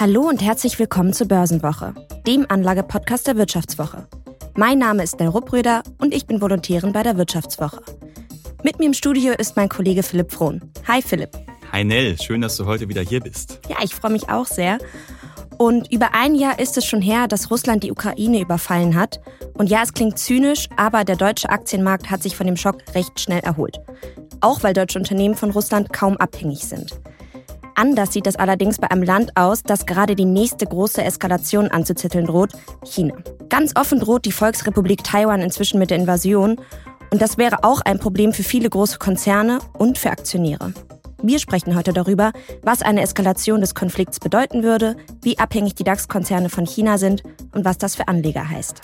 Hallo und herzlich willkommen zur Börsenwoche, dem Anlagepodcast der Wirtschaftswoche. Mein Name ist Nell Ruppröder und ich bin Volontärin bei der Wirtschaftswoche. Mit mir im Studio ist mein Kollege Philipp Frohn. Hi Philipp. Hi Nell, schön, dass du heute wieder hier bist. Ja, ich freue mich auch sehr. Und über ein Jahr ist es schon her, dass Russland die Ukraine überfallen hat. Und ja, es klingt zynisch, aber der deutsche Aktienmarkt hat sich von dem Schock recht schnell erholt. Auch weil deutsche Unternehmen von Russland kaum abhängig sind. Anders sieht das allerdings bei einem Land aus, das gerade die nächste große Eskalation anzuzetteln droht, China. Ganz offen droht die Volksrepublik Taiwan inzwischen mit der Invasion und das wäre auch ein Problem für viele große Konzerne und für Aktionäre. Wir sprechen heute darüber, was eine Eskalation des Konflikts bedeuten würde, wie abhängig die DAX-Konzerne von China sind und was das für Anleger heißt.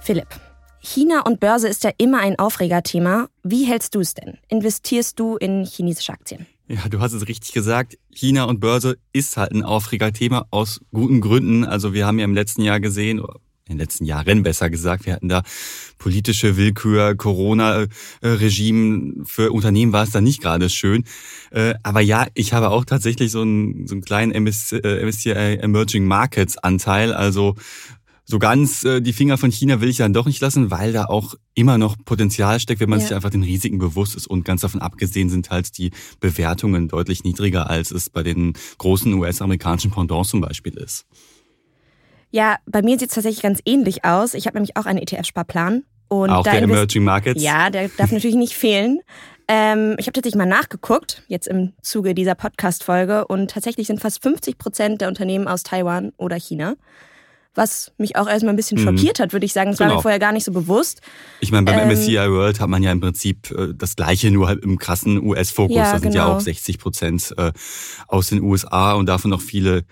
Philipp, China und Börse ist ja immer ein Aufregerthema. Wie hältst du es denn? Investierst du in chinesische Aktien? Ja, du hast es richtig gesagt. China und Börse ist halt ein Aufregerthema aus guten Gründen. Also wir haben ja im letzten Jahr gesehen, in den letzten Jahren besser gesagt, wir hatten da politische Willkür, Corona-Regime. Für Unternehmen war es da nicht gerade schön. Äh, aber ja, ich habe auch tatsächlich so einen, so einen kleinen MSCI äh, Emerging Markets Anteil. Also so ganz äh, die Finger von China will ich dann doch nicht lassen, weil da auch immer noch Potenzial steckt, wenn man ja. sich einfach den Risiken bewusst ist. Und ganz davon abgesehen sind halt die Bewertungen deutlich niedriger, als es bei den großen US-amerikanischen Pendants zum Beispiel ist. Ja, bei mir sieht es tatsächlich ganz ähnlich aus. Ich habe nämlich auch einen ETF-Sparplan. Und auch der Emerging Markets? Ja, der darf natürlich nicht fehlen. Ähm, ich habe tatsächlich mal nachgeguckt, jetzt im Zuge dieser Podcast-Folge, und tatsächlich sind fast 50 Prozent der Unternehmen aus Taiwan oder China was mich auch erstmal ein bisschen mhm. schockiert hat, würde ich sagen. Das genau. war mir vorher gar nicht so bewusst. Ich meine, beim ähm, MSCI World hat man ja im Prinzip äh, das Gleiche, nur halt im krassen US-Fokus. Ja, da sind genau. ja auch 60 Prozent äh, aus den USA und davon noch viele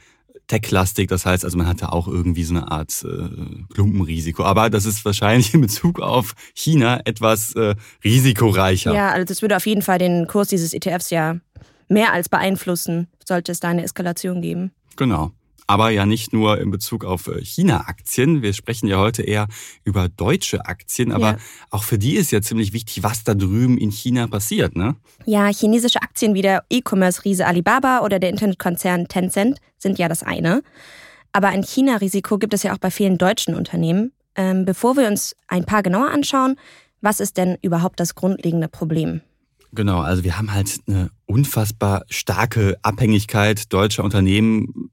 Tech-lastig. Das heißt, also man hatte auch irgendwie so eine Art äh, Klumpenrisiko. Aber das ist wahrscheinlich in Bezug auf China etwas äh, risikoreicher. Ja, also das würde auf jeden Fall den Kurs dieses ETFs ja mehr als beeinflussen, sollte es da eine Eskalation geben. Genau aber ja nicht nur in Bezug auf äh, China-Aktien. Wir sprechen ja heute eher über deutsche Aktien, aber ja. auch für die ist ja ziemlich wichtig, was da drüben in China passiert, ne? Ja, chinesische Aktien wie der E-Commerce-Riese Alibaba oder der Internetkonzern Tencent sind ja das eine. Aber ein China-Risiko gibt es ja auch bei vielen deutschen Unternehmen. Ähm, bevor wir uns ein paar genauer anschauen, was ist denn überhaupt das grundlegende Problem? Genau, also wir haben halt eine unfassbar starke Abhängigkeit deutscher Unternehmen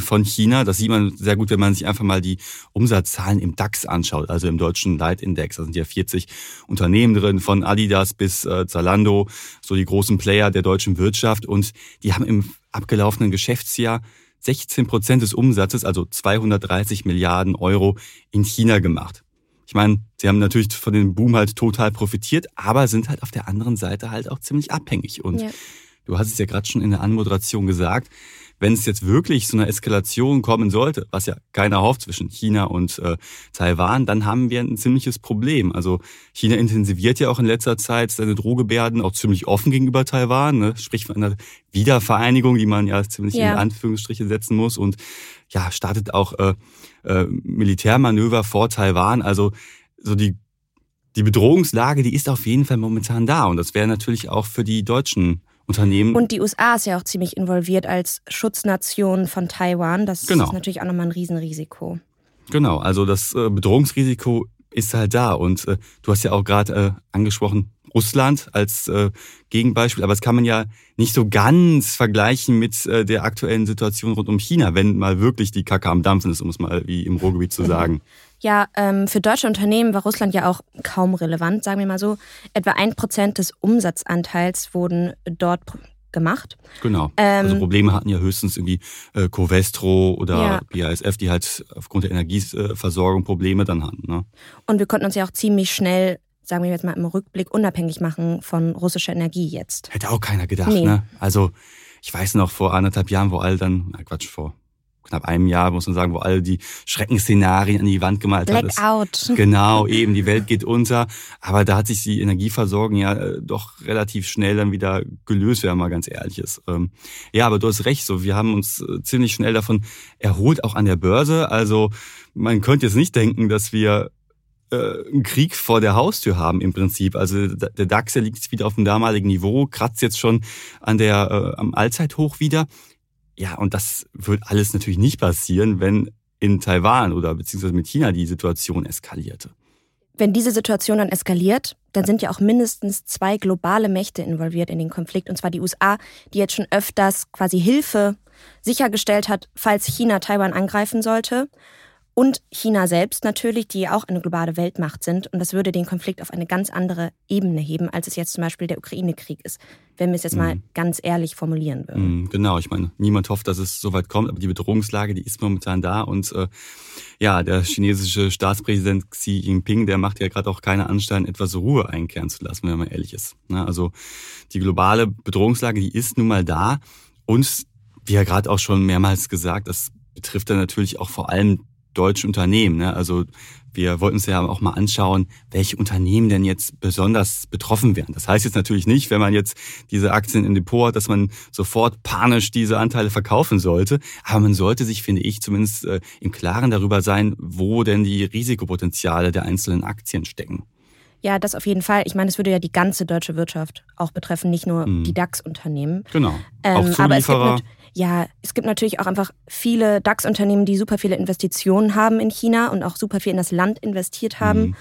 von China. Das sieht man sehr gut, wenn man sich einfach mal die Umsatzzahlen im DAX anschaut, also im deutschen Leitindex. Da sind ja 40 Unternehmen drin, von Adidas bis äh, Zalando, so die großen Player der deutschen Wirtschaft. Und die haben im abgelaufenen Geschäftsjahr 16 Prozent des Umsatzes, also 230 Milliarden Euro, in China gemacht. Ich meine, sie haben natürlich von dem Boom halt total profitiert, aber sind halt auf der anderen Seite halt auch ziemlich abhängig. Und ja. du hast es ja gerade schon in der Anmoderation gesagt, wenn es jetzt wirklich zu einer Eskalation kommen sollte, was ja keiner hofft zwischen China und äh, Taiwan, dann haben wir ein ziemliches Problem. Also China intensiviert ja auch in letzter Zeit seine Drohgebärden auch ziemlich offen gegenüber Taiwan, ne? sprich von einer Wiedervereinigung, die man ja ziemlich ja. in Anführungsstriche setzen muss und ja, startet auch äh, äh, Militärmanöver vor Taiwan. Also so die die Bedrohungslage, die ist auf jeden Fall momentan da. Und das wäre natürlich auch für die deutschen Unternehmen. Und die USA ist ja auch ziemlich involviert als Schutznation von Taiwan. Das genau. ist natürlich auch nochmal ein Riesenrisiko. Genau, also das äh, Bedrohungsrisiko ist halt da. Und äh, du hast ja auch gerade äh, angesprochen, Russland als äh, Gegenbeispiel, aber das kann man ja nicht so ganz vergleichen mit äh, der aktuellen Situation rund um China, wenn mal wirklich die Kacke am Dampfen ist, um es mal wie im Ruhrgebiet zu sagen. Ja, ähm, für deutsche Unternehmen war Russland ja auch kaum relevant, sagen wir mal so. Etwa ein Prozent des Umsatzanteils wurden dort gemacht. Genau. Ähm, also Probleme hatten ja höchstens irgendwie äh, Covestro oder ja. BASF, die halt aufgrund der Energieversorgung Probleme dann hatten. Ne? Und wir konnten uns ja auch ziemlich schnell sagen wir jetzt mal im Rückblick, unabhängig machen von russischer Energie jetzt. Hätte auch keiner gedacht, nee. ne? Also, ich weiß noch, vor anderthalb Jahren, wo all dann, na Quatsch, vor knapp einem Jahr, muss man sagen, wo all die Schreckensszenarien an die Wand gemalt Blackout. hat. Genau, eben, die Welt geht unter. Aber da hat sich die Energieversorgung ja äh, doch relativ schnell dann wieder gelöst, wenn man mal ganz ehrlich ist. Ähm, ja, aber du hast recht, so, wir haben uns äh, ziemlich schnell davon erholt, auch an der Börse. Also, man könnte jetzt nicht denken, dass wir äh, einen Krieg vor der Haustür haben im Prinzip. Also der DAX der liegt jetzt wieder auf dem damaligen Niveau, kratzt jetzt schon an der äh, am Allzeithoch wieder. Ja, und das wird alles natürlich nicht passieren, wenn in Taiwan oder beziehungsweise mit China die Situation eskalierte. Wenn diese Situation dann eskaliert, dann sind ja auch mindestens zwei globale Mächte involviert in den Konflikt, und zwar die USA, die jetzt schon öfters quasi Hilfe sichergestellt hat, falls China Taiwan angreifen sollte. Und China selbst natürlich, die auch eine globale Weltmacht sind. Und das würde den Konflikt auf eine ganz andere Ebene heben, als es jetzt zum Beispiel der Ukraine-Krieg ist, wenn wir es jetzt mhm. mal ganz ehrlich formulieren würden. Mhm, genau, ich meine, niemand hofft, dass es so weit kommt, aber die Bedrohungslage, die ist momentan da. Und äh, ja, der chinesische Staatspräsident Xi Jinping, der macht ja gerade auch keine Anstellen, etwas Ruhe einkehren zu lassen, wenn man ehrlich ist. Ne? Also die globale Bedrohungslage, die ist nun mal da. Und wie ja gerade auch schon mehrmals gesagt, das betrifft dann natürlich auch vor allem deutsche Unternehmen. Ne? Also wir wollten uns ja auch mal anschauen, welche Unternehmen denn jetzt besonders betroffen werden. Das heißt jetzt natürlich nicht, wenn man jetzt diese Aktien im Depot hat, dass man sofort panisch diese Anteile verkaufen sollte. Aber man sollte sich, finde ich, zumindest äh, im Klaren darüber sein, wo denn die Risikopotenziale der einzelnen Aktien stecken. Ja, das auf jeden Fall. Ich meine, es würde ja die ganze deutsche Wirtschaft auch betreffen, nicht nur mhm. die DAX-Unternehmen. Genau. Ähm, auch Zulieferer. Aber es gibt, ja, es gibt natürlich auch einfach viele DAX-Unternehmen, die super viele Investitionen haben in China und auch super viel in das Land investiert haben mhm.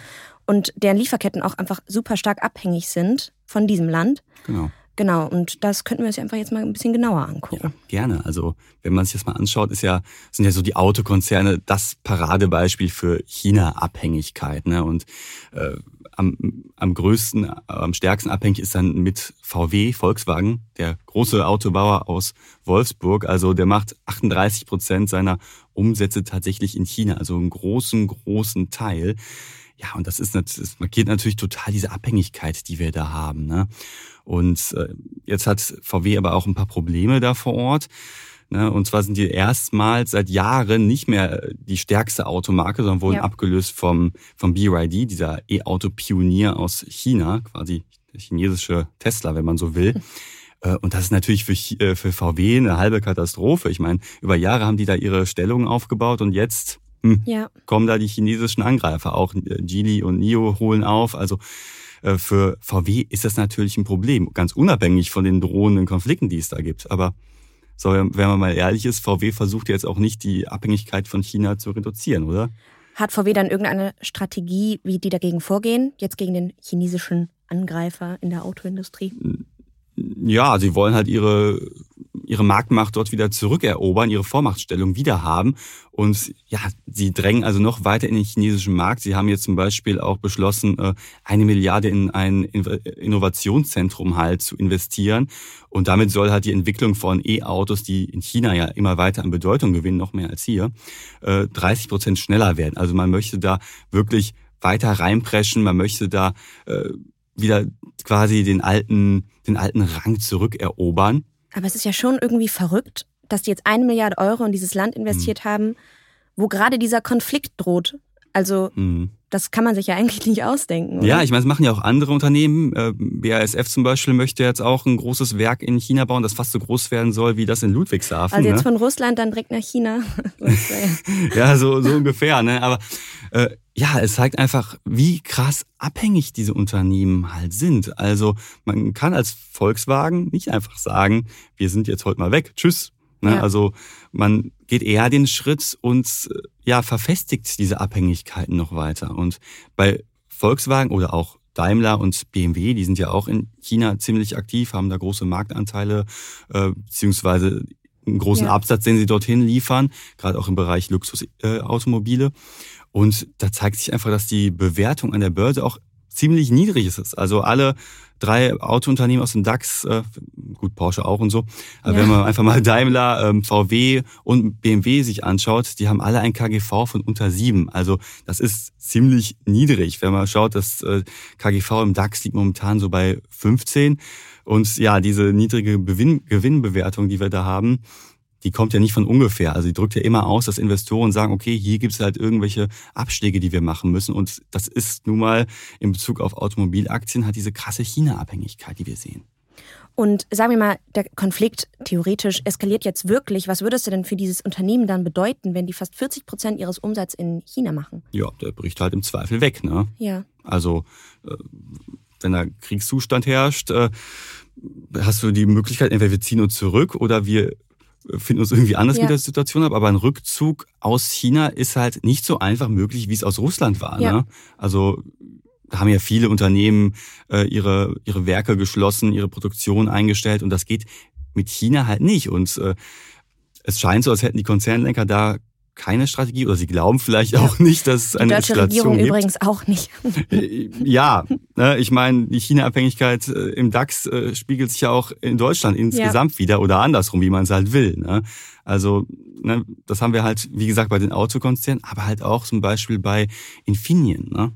und deren Lieferketten auch einfach super stark abhängig sind von diesem Land. Genau. Genau, und das könnten wir uns einfach jetzt mal ein bisschen genauer angucken. Ja, gerne. Also, wenn man sich das mal anschaut, ist ja, sind ja so die Autokonzerne das Paradebeispiel für China-Abhängigkeit. Ne? Und äh, am, am größten, am stärksten abhängig ist dann mit VW, Volkswagen, der große Autobauer aus Wolfsburg. Also der macht 38 Prozent seiner Umsätze tatsächlich in China, also einen großen, großen Teil. Ja, und das ist das markiert natürlich total diese Abhängigkeit, die wir da haben. Ne? Und äh, jetzt hat VW aber auch ein paar Probleme da vor Ort. Ne? Und zwar sind die erstmals seit Jahren nicht mehr die stärkste Automarke, sondern wurden ja. abgelöst vom, vom BYD, dieser E-Auto-Pionier aus China, quasi der chinesische Tesla, wenn man so will. Äh, und das ist natürlich für, äh, für VW eine halbe Katastrophe. Ich meine, über Jahre haben die da ihre Stellungen aufgebaut und jetzt hm, ja. kommen da die chinesischen Angreifer. Auch äh, Geely und NIO holen auf. Also für VW ist das natürlich ein Problem, ganz unabhängig von den drohenden Konflikten, die es da gibt. Aber so, wenn man mal ehrlich ist, VW versucht jetzt auch nicht die Abhängigkeit von China zu reduzieren, oder? Hat VW dann irgendeine Strategie, wie die dagegen vorgehen, jetzt gegen den chinesischen Angreifer in der Autoindustrie? Ja, sie wollen halt ihre ihre Marktmacht dort wieder zurückerobern, ihre Vormachtstellung wieder haben. Und ja, sie drängen also noch weiter in den chinesischen Markt. Sie haben jetzt zum Beispiel auch beschlossen, äh, eine Milliarde in ein Innovationszentrum halt zu investieren. Und damit soll halt die Entwicklung von E-Autos, die in China ja immer weiter an Bedeutung gewinnen, noch mehr als hier, 30 äh, Prozent schneller werden. Also man möchte da wirklich weiter reinpreschen, man möchte da äh, wieder quasi den alten, den alten Rang zurückerobern. Aber es ist ja schon irgendwie verrückt, dass die jetzt eine Milliarde Euro in dieses Land investiert mhm. haben, wo gerade dieser Konflikt droht. Also mhm. Das kann man sich ja eigentlich nicht ausdenken. Oder? Ja, ich meine, das machen ja auch andere Unternehmen. Äh, BASF zum Beispiel möchte jetzt auch ein großes Werk in China bauen, das fast so groß werden soll wie das in Ludwigshafen. Also jetzt ne? von Russland dann direkt nach China. ja, so, so ungefähr. Ne? Aber äh, ja, es zeigt einfach, wie krass abhängig diese Unternehmen halt sind. Also man kann als Volkswagen nicht einfach sagen, wir sind jetzt heute mal weg, tschüss. Ne? Ja. Also man geht eher den Schritt und ja verfestigt diese Abhängigkeiten noch weiter. Und bei Volkswagen oder auch Daimler und BMW, die sind ja auch in China ziemlich aktiv, haben da große Marktanteile äh, beziehungsweise einen großen ja. Absatz, den sie dorthin liefern, gerade auch im Bereich Luxusautomobile. Äh, und da zeigt sich einfach, dass die Bewertung an der Börse auch ziemlich niedrig ist. Also alle drei Autounternehmen aus dem DAX, äh, gut Porsche auch und so, aber ja. wenn man einfach mal Daimler, ähm, VW und BMW sich anschaut, die haben alle ein KGV von unter sieben. Also das ist ziemlich niedrig. Wenn man schaut, das äh, KGV im DAX liegt momentan so bei 15. Und ja, diese niedrige Gewinn Gewinnbewertung, die wir da haben, die kommt ja nicht von ungefähr. Also die drückt ja immer aus, dass Investoren sagen, okay, hier gibt es halt irgendwelche Abschläge, die wir machen müssen. Und das ist nun mal in Bezug auf Automobilaktien halt diese krasse China-Abhängigkeit, die wir sehen. Und sagen wir mal, der Konflikt theoretisch eskaliert jetzt wirklich. Was würdest du denn für dieses Unternehmen dann bedeuten, wenn die fast 40 Prozent ihres Umsatzes in China machen? Ja, der bricht halt im Zweifel weg, ne? Ja. Also, äh, wenn da Kriegszustand herrscht, äh, hast du die Möglichkeit, entweder wir ziehen uns zurück oder wir finden uns irgendwie anders ja. mit der Situation ab. Aber ein Rückzug aus China ist halt nicht so einfach möglich, wie es aus Russland war. Ja. Ne? Also haben ja viele Unternehmen äh, ihre, ihre Werke geschlossen, ihre Produktion eingestellt und das geht mit China halt nicht. Und äh, es scheint so, als hätten die Konzernlenker da keine Strategie oder sie glauben vielleicht auch nicht, dass es eine die deutsche Eskalation Regierung gibt. übrigens auch nicht. Äh, ja, ich meine, die China-Abhängigkeit äh, im DAX äh, spiegelt sich ja auch in Deutschland insgesamt ja. wieder oder andersrum, wie man es halt will. Ne? Also ne, das haben wir halt, wie gesagt, bei den Autokonzernen, aber halt auch zum Beispiel bei Infineon. Ne?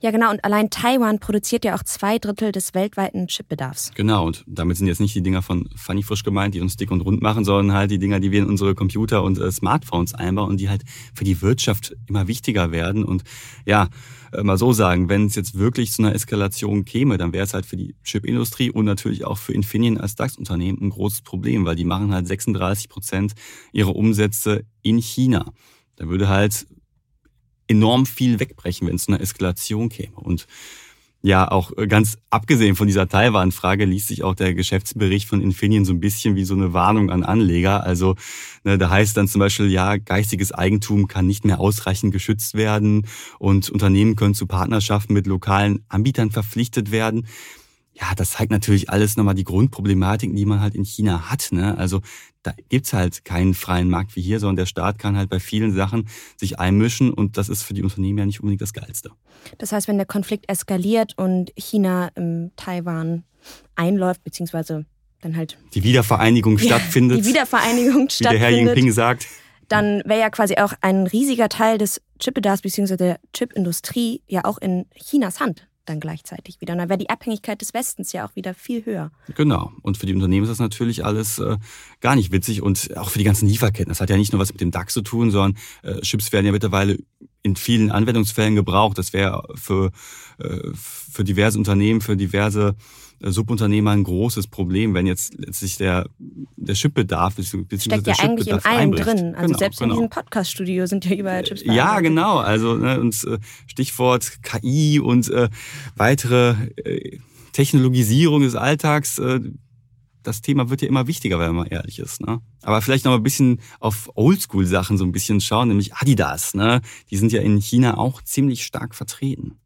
Ja, genau. Und allein Taiwan produziert ja auch zwei Drittel des weltweiten Chipbedarfs. Genau. Und damit sind jetzt nicht die Dinger von Funny Frisch gemeint, die uns dick und rund machen, sondern halt die Dinger, die wir in unsere Computer und äh, Smartphones einbauen und die halt für die Wirtschaft immer wichtiger werden. Und ja, mal so sagen, wenn es jetzt wirklich zu einer Eskalation käme, dann wäre es halt für die Chipindustrie und natürlich auch für Infineon als DAX-Unternehmen ein großes Problem, weil die machen halt 36 Prozent ihrer Umsätze in China. Da würde halt enorm viel wegbrechen, wenn es zu einer Eskalation käme. Und ja, auch äh, ganz abgesehen von dieser Taiwan-Frage liest sich auch der Geschäftsbericht von Infineon so ein bisschen wie so eine Warnung an Anleger. Also ne, da heißt dann zum Beispiel, ja, geistiges Eigentum kann nicht mehr ausreichend geschützt werden und Unternehmen können zu Partnerschaften mit lokalen Anbietern verpflichtet werden ja, das zeigt natürlich alles nochmal die Grundproblematiken, die man halt in China hat. Ne? Also da gibt's halt keinen freien Markt wie hier, sondern der Staat kann halt bei vielen Sachen sich einmischen und das ist für die Unternehmen ja nicht unbedingt das Geilste. Das heißt, wenn der Konflikt eskaliert und China im Taiwan einläuft, beziehungsweise dann halt die Wiedervereinigung ja, stattfindet, die Wiedervereinigung wie der Herr Jinping sagt, dann wäre ja quasi auch ein riesiger Teil des Chipbedarfs bzw. der Chipindustrie ja auch in Chinas Hand dann gleichzeitig wieder. Und dann wäre die Abhängigkeit des Westens ja auch wieder viel höher. Genau. Und für die Unternehmen ist das natürlich alles äh, gar nicht witzig und auch für die ganzen Lieferketten. Das hat ja nicht nur was mit dem DAX zu tun, sondern äh, Chips werden ja mittlerweile in vielen Anwendungsfällen gebraucht. Das wäre für, äh, für diverse Unternehmen, für diverse äh, Subunternehmer ein großes Problem, wenn jetzt letztlich der, der Chipbedarf Steckt ja eigentlich in allem einbricht. drin. Also genau, selbst genau. in diesem Podcast-Studio sind ja überall Chips Ja, genau. Also ne, und, äh, Stichwort KI und äh, weitere äh, Technologisierung des Alltags. Äh, das Thema wird ja immer wichtiger, wenn man ehrlich ist. Ne? Aber vielleicht noch ein bisschen auf Oldschool-Sachen so ein bisschen schauen, nämlich Adidas. Ne? Die sind ja in China auch ziemlich stark vertreten.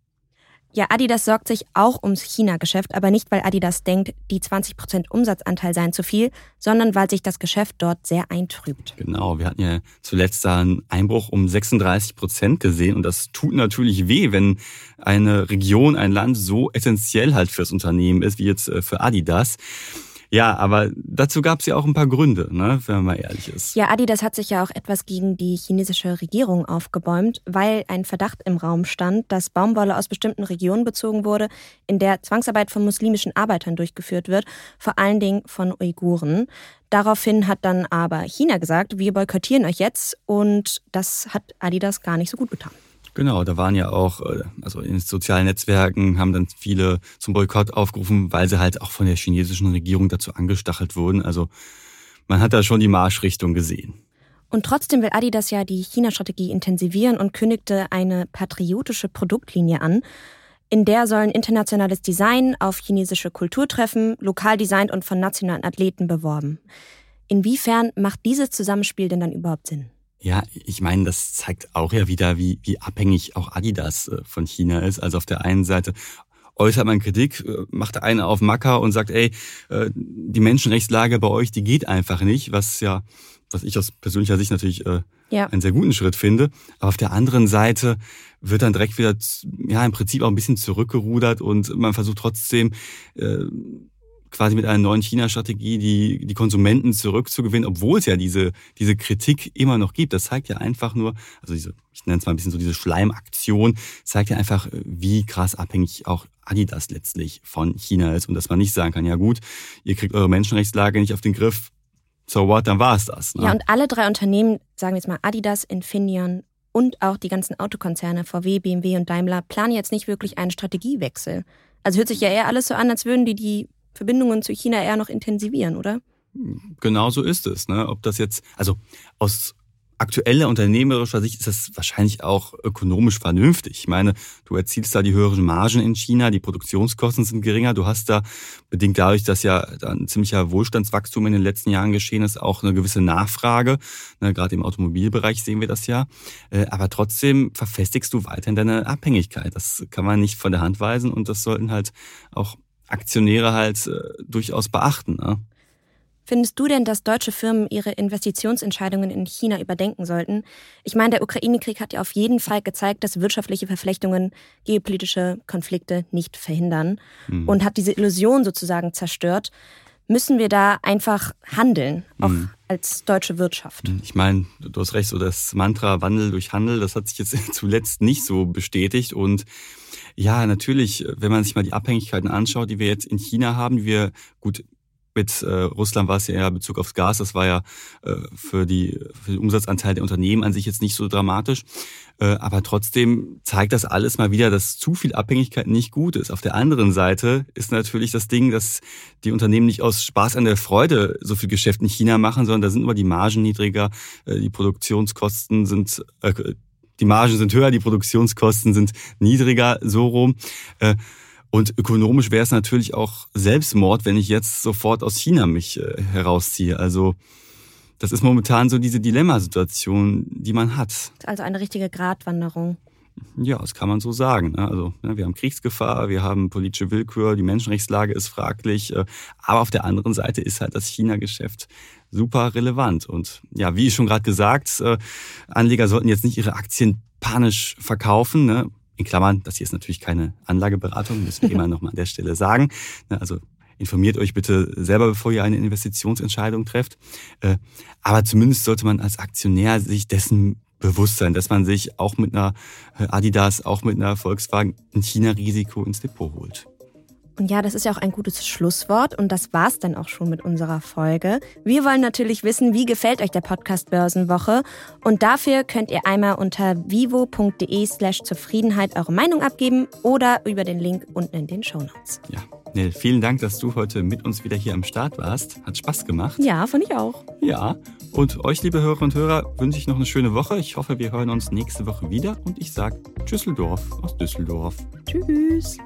Ja, Adidas sorgt sich auch ums China-Geschäft, aber nicht, weil Adidas denkt, die 20% Umsatzanteil seien zu viel, sondern weil sich das Geschäft dort sehr eintrübt. Genau, wir hatten ja zuletzt da einen Einbruch um 36 Prozent gesehen und das tut natürlich weh, wenn eine Region, ein Land so essentiell halt fürs Unternehmen ist, wie jetzt äh, für Adidas. Ja, aber dazu gab es ja auch ein paar Gründe, ne, wenn man mal ehrlich ist. Ja, Adidas hat sich ja auch etwas gegen die chinesische Regierung aufgebäumt, weil ein Verdacht im Raum stand, dass Baumwolle aus bestimmten Regionen bezogen wurde, in der Zwangsarbeit von muslimischen Arbeitern durchgeführt wird, vor allen Dingen von Uiguren. Daraufhin hat dann aber China gesagt, wir boykottieren euch jetzt und das hat Adidas gar nicht so gut getan. Genau, da waren ja auch, äh, also in sozialen Netzwerken haben dann viele zum Boykott aufgerufen, weil sie halt auch von der chinesischen Regierung dazu angestachelt wurden. Also man hat da schon die Marschrichtung gesehen. Und trotzdem will Adidas ja die China-Strategie intensivieren und kündigte eine patriotische Produktlinie an. In der sollen internationales Design auf chinesische Kultur treffen, lokal designt und von nationalen Athleten beworben. Inwiefern macht dieses Zusammenspiel denn dann überhaupt Sinn? Ja, ich meine, das zeigt auch ja wieder, wie, wie abhängig auch Adidas äh, von China ist. Also auf der einen Seite äußert man Kritik, äh, macht einer auf Macker und sagt, ey, äh, die Menschenrechtslage bei euch, die geht einfach nicht, was ja, was ich aus persönlicher Sicht natürlich ja. einen sehr guten Schritt finde. Aber auf der anderen Seite wird dann direkt wieder, ja, im Prinzip auch ein bisschen zurückgerudert und man versucht trotzdem, quasi mit einer neuen China-Strategie die, die Konsumenten zurückzugewinnen, obwohl es ja diese, diese Kritik immer noch gibt. Das zeigt ja einfach nur, also diese, ich nenne es mal ein bisschen so diese Schleimaktion, zeigt ja einfach, wie krass abhängig auch Adidas letztlich von China ist und dass man nicht sagen kann, ja gut, ihr kriegt eure Menschenrechtslage nicht auf den Griff, so what, dann war es das. Ne? Ja, und alle drei Unternehmen, sagen wir jetzt mal Adidas, Infineon und auch die ganzen Autokonzerne, VW, BMW und Daimler, planen jetzt nicht wirklich einen Strategiewechsel. Also hört sich ja eher alles so an, als würden die die Verbindungen zu China eher noch intensivieren, oder? Genau so ist es. Ne? Ob das jetzt, also aus aktueller unternehmerischer Sicht ist das wahrscheinlich auch ökonomisch vernünftig. Ich meine, du erzielst da die höheren Margen in China, die Produktionskosten sind geringer. Du hast da, bedingt dadurch, dass ja ein ziemlicher Wohlstandswachstum in den letzten Jahren geschehen ist, auch eine gewisse Nachfrage. Ne, Gerade im Automobilbereich sehen wir das ja. Äh, aber trotzdem verfestigst du weiterhin deine Abhängigkeit. Das kann man nicht von der Hand weisen und das sollten halt auch Aktionäre halt äh, durchaus beachten. Ne? Findest du denn, dass deutsche Firmen ihre Investitionsentscheidungen in China überdenken sollten? Ich meine, der Ukraine-Krieg hat ja auf jeden Fall gezeigt, dass wirtschaftliche Verflechtungen geopolitische Konflikte nicht verhindern mhm. und hat diese Illusion sozusagen zerstört. Müssen wir da einfach handeln, auch mhm. als deutsche Wirtschaft? Mhm. Ich meine, du hast recht, so das Mantra Wandel durch Handel, das hat sich jetzt zuletzt nicht so bestätigt und ja, natürlich, wenn man sich mal die Abhängigkeiten anschaut, die wir jetzt in China haben, wir gut mit äh, Russland war es ja eher Bezug aufs Gas, das war ja äh, für, die, für den Umsatzanteil der Unternehmen an sich jetzt nicht so dramatisch. Äh, aber trotzdem zeigt das alles mal wieder, dass zu viel Abhängigkeit nicht gut ist. Auf der anderen Seite ist natürlich das Ding, dass die Unternehmen nicht aus Spaß an der Freude so viel Geschäft in China machen, sondern da sind immer die Margen niedriger, äh, die Produktionskosten sind äh, die Margen sind höher, die Produktionskosten sind niedriger, so rum. Äh, und ökonomisch wäre es natürlich auch Selbstmord, wenn ich jetzt sofort aus China mich äh, herausziehe. Also das ist momentan so diese Dilemmasituation, die man hat. Also eine richtige Gratwanderung. Ja, das kann man so sagen. Ne? Also ne, wir haben Kriegsgefahr, wir haben politische Willkür, die Menschenrechtslage ist fraglich. Äh, aber auf der anderen Seite ist halt das China-Geschäft super relevant. Und ja, wie schon gerade gesagt, äh, Anleger sollten jetzt nicht ihre Aktien panisch verkaufen. Ne? In Klammern, das hier ist natürlich keine Anlageberatung, müssen wir immer noch mal an der Stelle sagen. Also informiert euch bitte selber, bevor ihr eine Investitionsentscheidung trefft. Äh, aber zumindest sollte man als Aktionär sich dessen bewusst sein, dass man sich auch mit einer äh, Adidas, auch mit einer Volkswagen ein China-Risiko ins Depot holt. Und ja, das ist ja auch ein gutes Schlusswort und das war's dann auch schon mit unserer Folge. Wir wollen natürlich wissen, wie gefällt euch der Podcast Börsenwoche und dafür könnt ihr einmal unter vivo.de slash Zufriedenheit eure Meinung abgeben oder über den Link unten in den Show Notes. Ja, Nell, vielen Dank, dass du heute mit uns wieder hier am Start warst. Hat Spaß gemacht. Ja, fand ich auch. Ja, und euch, liebe Hörer und Hörer, wünsche ich noch eine schöne Woche. Ich hoffe, wir hören uns nächste Woche wieder und ich sage Tschüsseldorf aus Düsseldorf. Tschüss.